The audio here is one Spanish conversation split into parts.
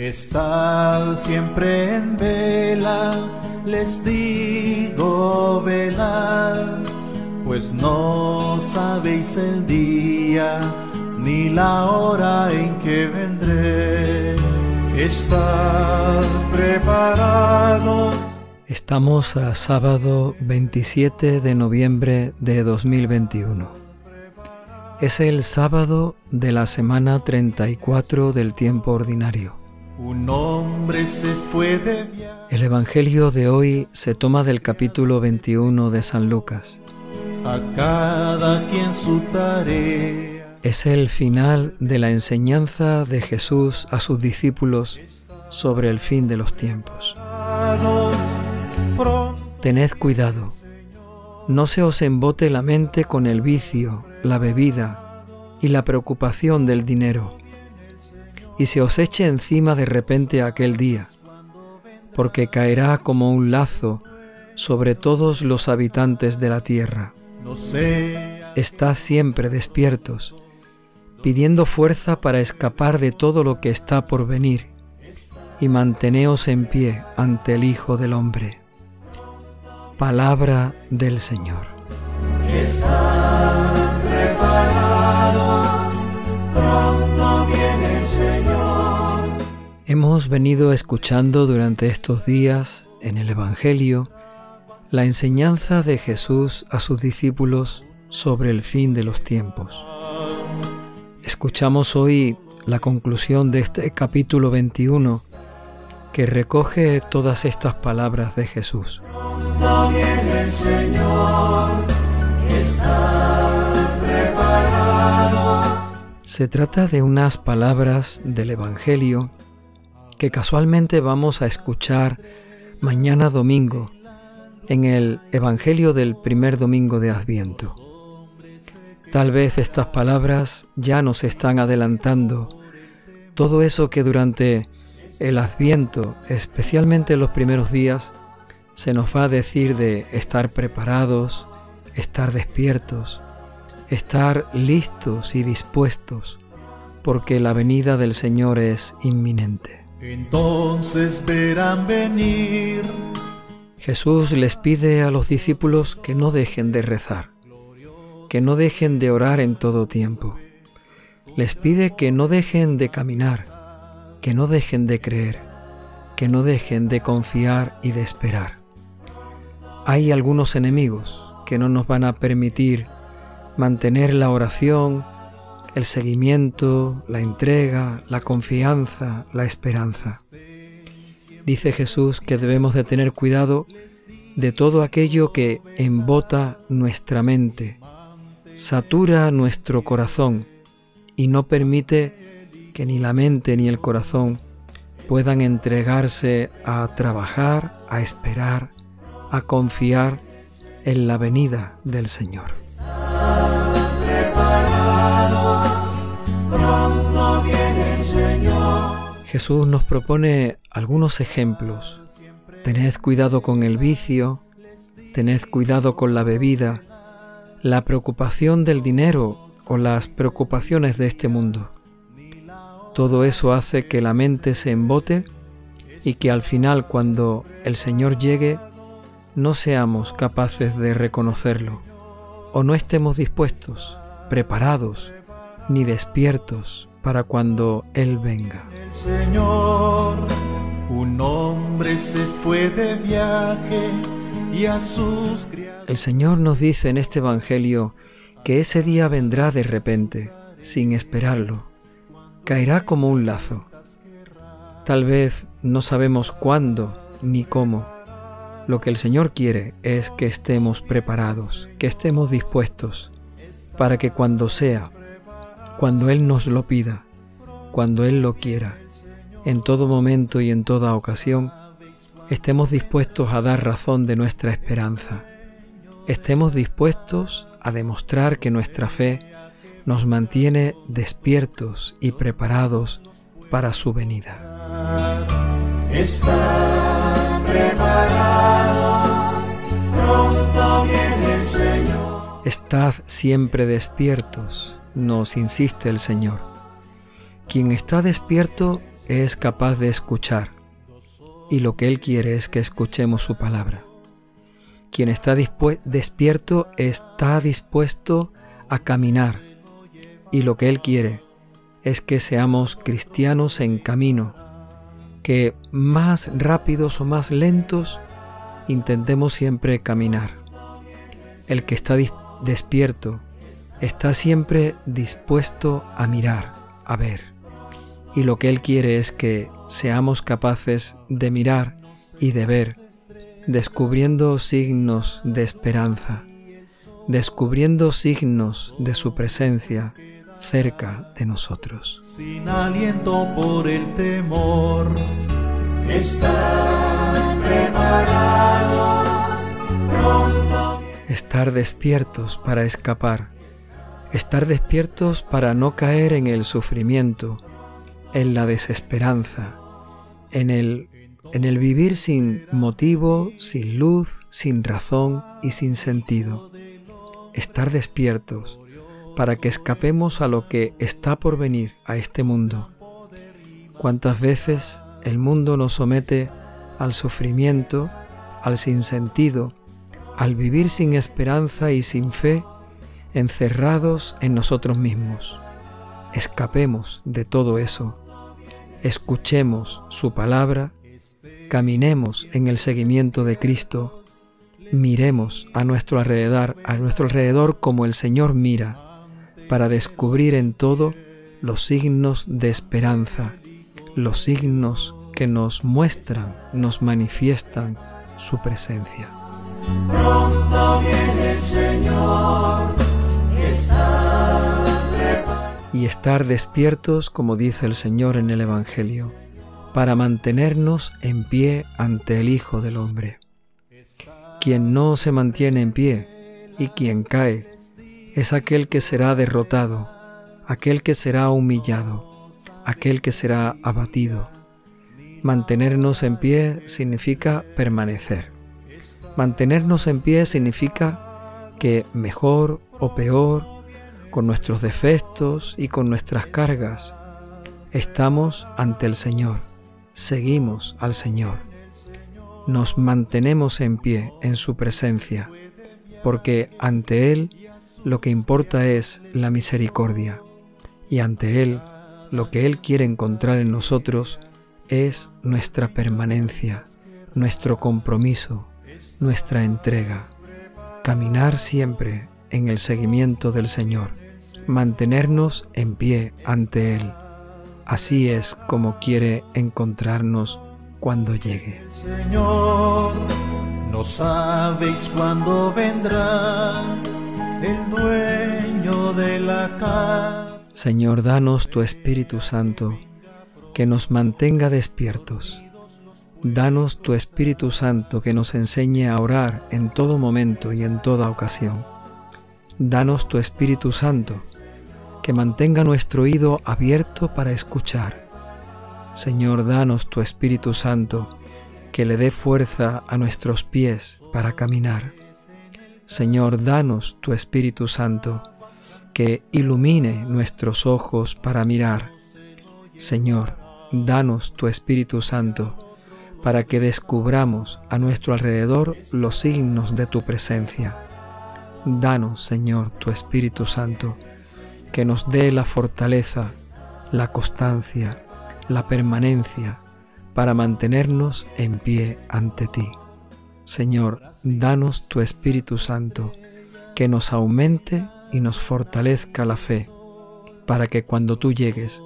Estad siempre en vela, les digo velad, pues no sabéis el día ni la hora en que vendré. Estad preparados. Estamos a sábado 27 de noviembre de 2021. Es el sábado de la semana 34 del tiempo ordinario. Un hombre se fue de El Evangelio de hoy se toma del capítulo 21 de San Lucas. A cada quien su tarea. Es el final de la enseñanza de Jesús a sus discípulos sobre el fin de los tiempos. Tened cuidado, no se os embote la mente con el vicio, la bebida y la preocupación del dinero y se os eche encima de repente aquel día, porque caerá como un lazo sobre todos los habitantes de la tierra. Estad siempre despiertos, pidiendo fuerza para escapar de todo lo que está por venir, y manteneos en pie ante el Hijo del Hombre. Palabra del Señor. Hemos venido escuchando durante estos días en el Evangelio la enseñanza de Jesús a sus discípulos sobre el fin de los tiempos. Escuchamos hoy la conclusión de este capítulo 21 que recoge todas estas palabras de Jesús. Se trata de unas palabras del Evangelio que casualmente vamos a escuchar mañana domingo en el Evangelio del primer domingo de Adviento. Tal vez estas palabras ya nos están adelantando todo eso que durante el Adviento, especialmente en los primeros días, se nos va a decir de estar preparados, estar despiertos, estar listos y dispuestos, porque la venida del Señor es inminente. Entonces verán venir. Jesús les pide a los discípulos que no dejen de rezar, que no dejen de orar en todo tiempo. Les pide que no dejen de caminar, que no dejen de creer, que no dejen de confiar y de esperar. Hay algunos enemigos que no nos van a permitir mantener la oración, el seguimiento, la entrega, la confianza, la esperanza. Dice Jesús que debemos de tener cuidado de todo aquello que embota nuestra mente, satura nuestro corazón y no permite que ni la mente ni el corazón puedan entregarse a trabajar, a esperar, a confiar en la venida del Señor. Jesús nos propone algunos ejemplos. Tened cuidado con el vicio, tened cuidado con la bebida, la preocupación del dinero o las preocupaciones de este mundo. Todo eso hace que la mente se embote y que al final cuando el Señor llegue no seamos capaces de reconocerlo o no estemos dispuestos, preparados, ni despiertos para cuando Él venga. Señor, un hombre se fue de viaje y a sus El Señor nos dice en este Evangelio que ese día vendrá de repente, sin esperarlo. Caerá como un lazo. Tal vez no sabemos cuándo ni cómo. Lo que el Señor quiere es que estemos preparados, que estemos dispuestos, para que cuando sea, cuando Él nos lo pida, cuando Él lo quiera, en todo momento y en toda ocasión, estemos dispuestos a dar razón de nuestra esperanza, estemos dispuestos a demostrar que nuestra fe nos mantiene despiertos y preparados para su venida. pronto viene el Señor. Estad siempre despiertos, nos insiste el Señor. Quien está despierto es capaz de escuchar y lo que Él quiere es que escuchemos su palabra. Quien está despierto está dispuesto a caminar y lo que Él quiere es que seamos cristianos en camino, que más rápidos o más lentos intentemos siempre caminar. El que está despierto está siempre dispuesto a mirar, a ver. Y lo que Él quiere es que seamos capaces de mirar y de ver, descubriendo signos de esperanza, descubriendo signos de su presencia cerca de nosotros. Sin aliento por el temor, Estar despiertos para escapar, estar despiertos para no caer en el sufrimiento, en la desesperanza, en el, en el vivir sin motivo, sin luz, sin razón y sin sentido. Estar despiertos para que escapemos a lo que está por venir a este mundo. ¿Cuántas veces el mundo nos somete al sufrimiento, al sinsentido, al vivir sin esperanza y sin fe, encerrados en nosotros mismos? Escapemos de todo eso, escuchemos su palabra, caminemos en el seguimiento de Cristo, miremos a nuestro alrededor, a nuestro alrededor como el Señor mira para descubrir en todo los signos de esperanza, los signos que nos muestran, nos manifiestan su presencia. Y estar despiertos, como dice el Señor en el Evangelio, para mantenernos en pie ante el Hijo del Hombre. Quien no se mantiene en pie y quien cae es aquel que será derrotado, aquel que será humillado, aquel que será abatido. Mantenernos en pie significa permanecer. Mantenernos en pie significa que mejor o peor, con nuestros defectos y con nuestras cargas, estamos ante el Señor, seguimos al Señor. Nos mantenemos en pie en su presencia, porque ante Él lo que importa es la misericordia y ante Él lo que Él quiere encontrar en nosotros es nuestra permanencia, nuestro compromiso, nuestra entrega, caminar siempre en el seguimiento del Señor, mantenernos en pie ante Él. Así es como quiere encontrarnos cuando llegue. Señor, no sabéis cuándo vendrá el dueño de la casa. Señor, danos tu Espíritu Santo, que nos mantenga despiertos. Danos tu Espíritu Santo que nos enseñe a orar en todo momento y en toda ocasión. Danos tu Espíritu Santo que mantenga nuestro oído abierto para escuchar. Señor, danos tu Espíritu Santo que le dé fuerza a nuestros pies para caminar. Señor, danos tu Espíritu Santo, que ilumine nuestros ojos para mirar. Señor, danos tu Espíritu Santo, para que descubramos a nuestro alrededor los signos de tu presencia. Danos, Señor, tu Espíritu Santo, que nos dé la fortaleza, la constancia, la permanencia para mantenernos en pie ante ti. Señor, danos tu Espíritu Santo, que nos aumente y nos fortalezca la fe, para que cuando tú llegues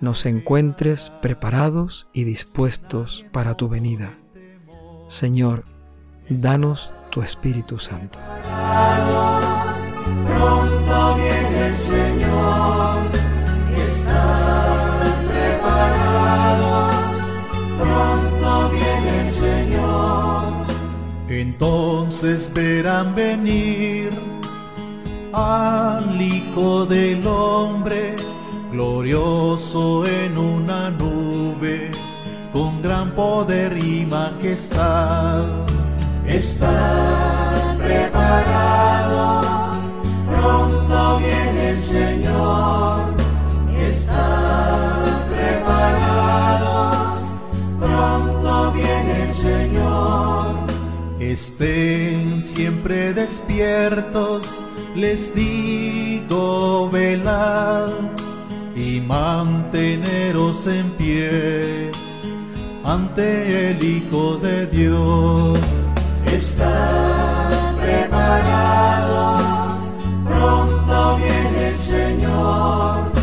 nos encuentres preparados y dispuestos para tu venida. Señor, danos tu Espíritu Santo. Entonces verán venir al Hijo del Hombre, glorioso en una nube, con gran poder y majestad. Están preparados, pronto viene el Señor. Están preparados pronto viene el Señor. Estén siempre despiertos, les digo velad y manteneros en pie ante el Hijo de Dios están preparados, pronto viene el Señor.